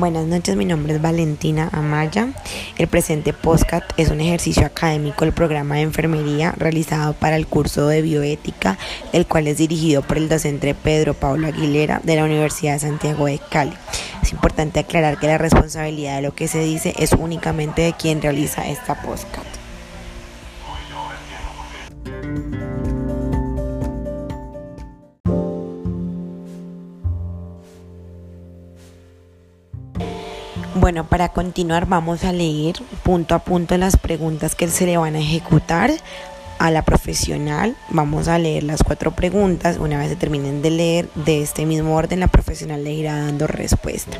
Buenas noches, mi nombre es Valentina Amaya. El presente podcast es un ejercicio académico del programa de enfermería realizado para el curso de bioética, el cual es dirigido por el docente Pedro Pablo Aguilera de la Universidad de Santiago de Cali. Es importante aclarar que la responsabilidad de lo que se dice es únicamente de quien realiza esta podcast. Bueno, para continuar vamos a leer punto a punto las preguntas que se le van a ejecutar a la profesional. Vamos a leer las cuatro preguntas. Una vez se terminen de leer de este mismo orden, la profesional le irá dando respuesta.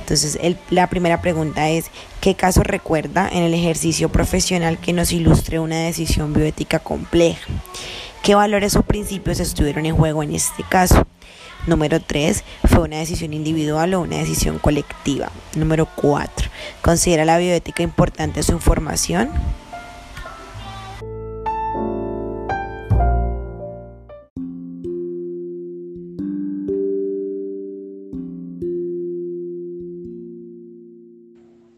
Entonces, la primera pregunta es, ¿qué caso recuerda en el ejercicio profesional que nos ilustre una decisión bioética compleja? ¿Qué valores o principios estuvieron en juego en este caso? Número 3. ¿Fue una decisión individual o una decisión colectiva? Número 4. ¿Considera la bioética importante su información?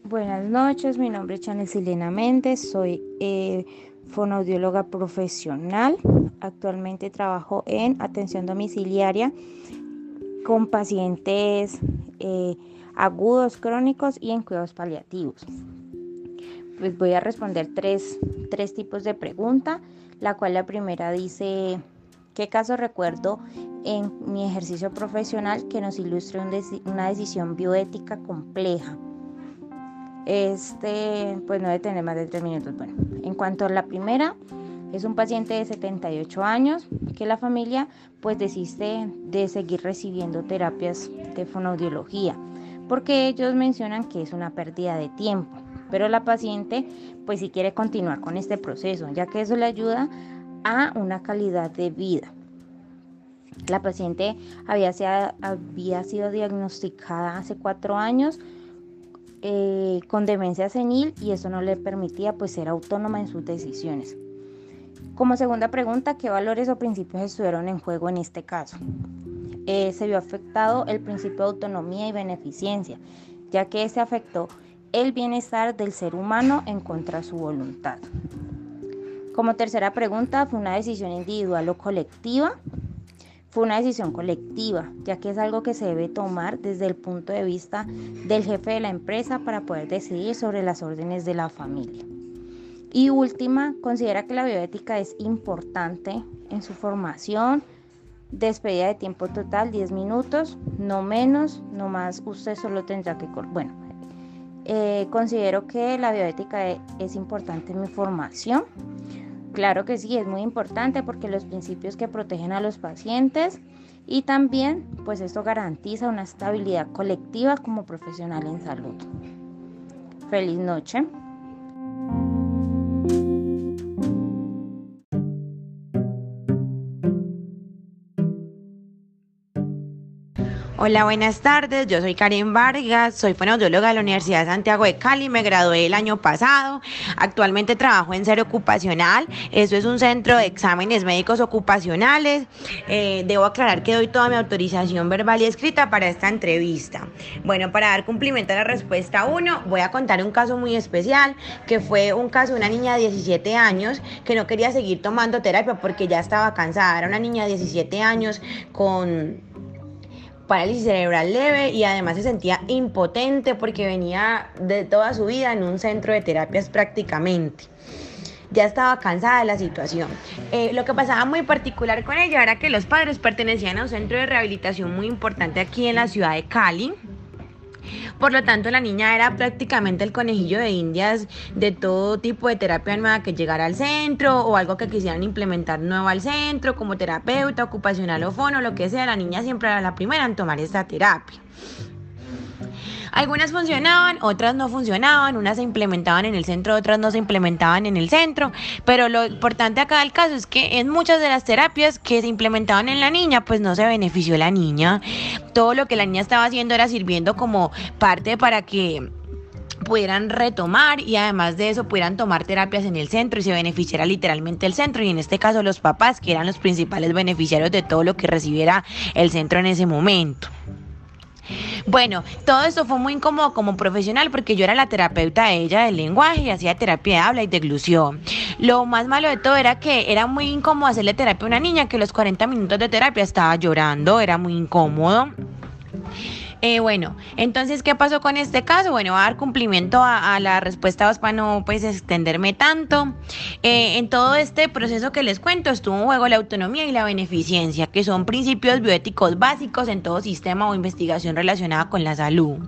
Buenas noches, mi nombre es Chanel Silena Méndez, soy eh, fonoaudióloga profesional. Actualmente trabajo en atención domiciliaria con pacientes eh, agudos, crónicos y en cuidados paliativos. Pues voy a responder tres, tres tipos de pregunta, la cual la primera dice, ¿qué caso recuerdo en mi ejercicio profesional que nos ilustre una decisión bioética compleja? Este, pues no debe tener más de tres minutos. Bueno, en cuanto a la primera, es un paciente de 78 años que la familia pues desiste de seguir recibiendo terapias de fonoaudiología porque ellos mencionan que es una pérdida de tiempo, pero la paciente pues si quiere continuar con este proceso, ya que eso le ayuda a una calidad de vida. La paciente había, había sido diagnosticada hace cuatro años eh, con demencia senil y eso no le permitía pues ser autónoma en sus decisiones. Como segunda pregunta, ¿qué valores o principios estuvieron en juego en este caso? Eh, se vio afectado el principio de autonomía y beneficencia, ya que se afectó el bienestar del ser humano en contra de su voluntad. Como tercera pregunta, ¿fue una decisión individual o colectiva? Fue una decisión colectiva, ya que es algo que se debe tomar desde el punto de vista del jefe de la empresa para poder decidir sobre las órdenes de la familia. Y última, considera que la bioética es importante en su formación. Despedida de tiempo total 10 minutos, no menos, no más. Usted solo tendrá que... Bueno, eh, considero que la bioética e, es importante en mi formación. Claro que sí, es muy importante porque los principios que protegen a los pacientes y también pues esto garantiza una estabilidad colectiva como profesional en salud. Feliz noche. Hola, buenas tardes. Yo soy Karen Vargas, soy fonoaudióloga de la Universidad de Santiago de Cali. Me gradué el año pasado. Actualmente trabajo en Ser Ocupacional. Eso es un centro de exámenes médicos ocupacionales. Eh, debo aclarar que doy toda mi autorización verbal y escrita para esta entrevista. Bueno, para dar cumplimiento a la respuesta 1, voy a contar un caso muy especial, que fue un caso de una niña de 17 años que no quería seguir tomando terapia porque ya estaba cansada. Era una niña de 17 años con parálisis cerebral leve y además se sentía impotente porque venía de toda su vida en un centro de terapias prácticamente. Ya estaba cansada de la situación. Eh, lo que pasaba muy particular con ella era que los padres pertenecían a un centro de rehabilitación muy importante aquí en la ciudad de Cali por lo tanto, la niña era prácticamente el conejillo de indias de todo tipo de terapia nueva que llegara al centro o algo que quisieran implementar nuevo al centro, como terapeuta, ocupacional o fono, lo que sea. La niña siempre era la primera en tomar esta terapia. Algunas funcionaban, otras no funcionaban, unas se implementaban en el centro, otras no se implementaban en el centro, pero lo importante acá del caso es que en muchas de las terapias que se implementaban en la niña, pues no se benefició la niña. Todo lo que la niña estaba haciendo era sirviendo como parte para que pudieran retomar y además de eso pudieran tomar terapias en el centro y se beneficiara literalmente el centro y en este caso los papás que eran los principales beneficiarios de todo lo que recibiera el centro en ese momento. Bueno, todo esto fue muy incómodo como profesional porque yo era la terapeuta de ella del lenguaje y hacía terapia de habla y deglución. Lo más malo de todo era que era muy incómodo hacerle terapia a una niña que los 40 minutos de terapia estaba llorando, era muy incómodo. Eh, bueno, entonces, ¿qué pasó con este caso? Bueno, va a dar cumplimiento a, la respuesta para no pues, extenderme tanto. Eh, en todo este proceso que les cuento estuvo en juego la autonomía y la beneficencia, que son principios bioéticos básicos en todo sistema o investigación relacionada con la salud.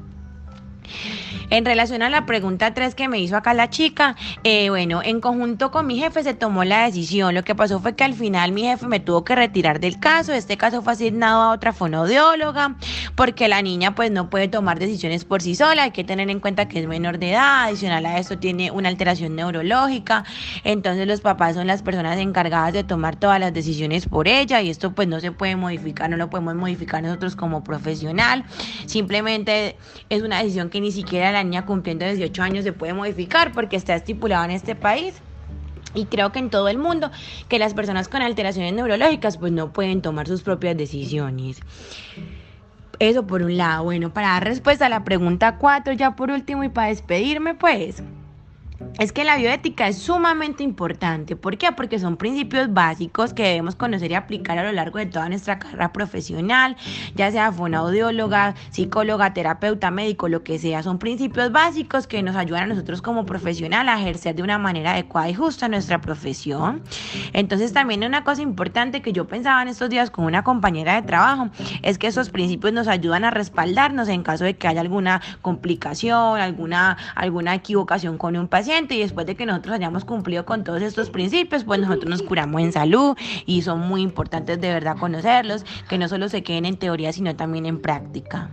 En relación a la pregunta 3 que me hizo acá la chica, eh, bueno, en conjunto con mi jefe se tomó la decisión. Lo que pasó fue que al final mi jefe me tuvo que retirar del caso. Este caso fue asignado a otra fonoaudióloga porque la niña pues no puede tomar decisiones por sí sola. Hay que tener en cuenta que es menor de edad. Adicional a eso tiene una alteración neurológica. Entonces los papás son las personas encargadas de tomar todas las decisiones por ella y esto pues no se puede modificar, no lo podemos modificar nosotros como profesional. Simplemente es una decisión que ni siquiera la niña cumpliendo 18 años se puede modificar porque está estipulado en este país. Y creo que en todo el mundo que las personas con alteraciones neurológicas pues no pueden tomar sus propias decisiones. Eso por un lado. Bueno, para dar respuesta a la pregunta 4 ya por último y para despedirme pues es que la bioética es sumamente importante. ¿Por qué? Porque son principios básicos que debemos conocer y aplicar a lo largo de toda nuestra carrera profesional, ya sea fonoaudióloga, psicóloga, terapeuta, médico, lo que sea. Son principios básicos que nos ayudan a nosotros como profesional a ejercer de una manera adecuada y justa nuestra profesión. Entonces también una cosa importante que yo pensaba en estos días con una compañera de trabajo es que esos principios nos ayudan a respaldarnos en caso de que haya alguna complicación, alguna, alguna equivocación con un y después de que nosotros hayamos cumplido con todos estos principios, pues nosotros nos curamos en salud y son muy importantes de verdad conocerlos, que no solo se queden en teoría, sino también en práctica.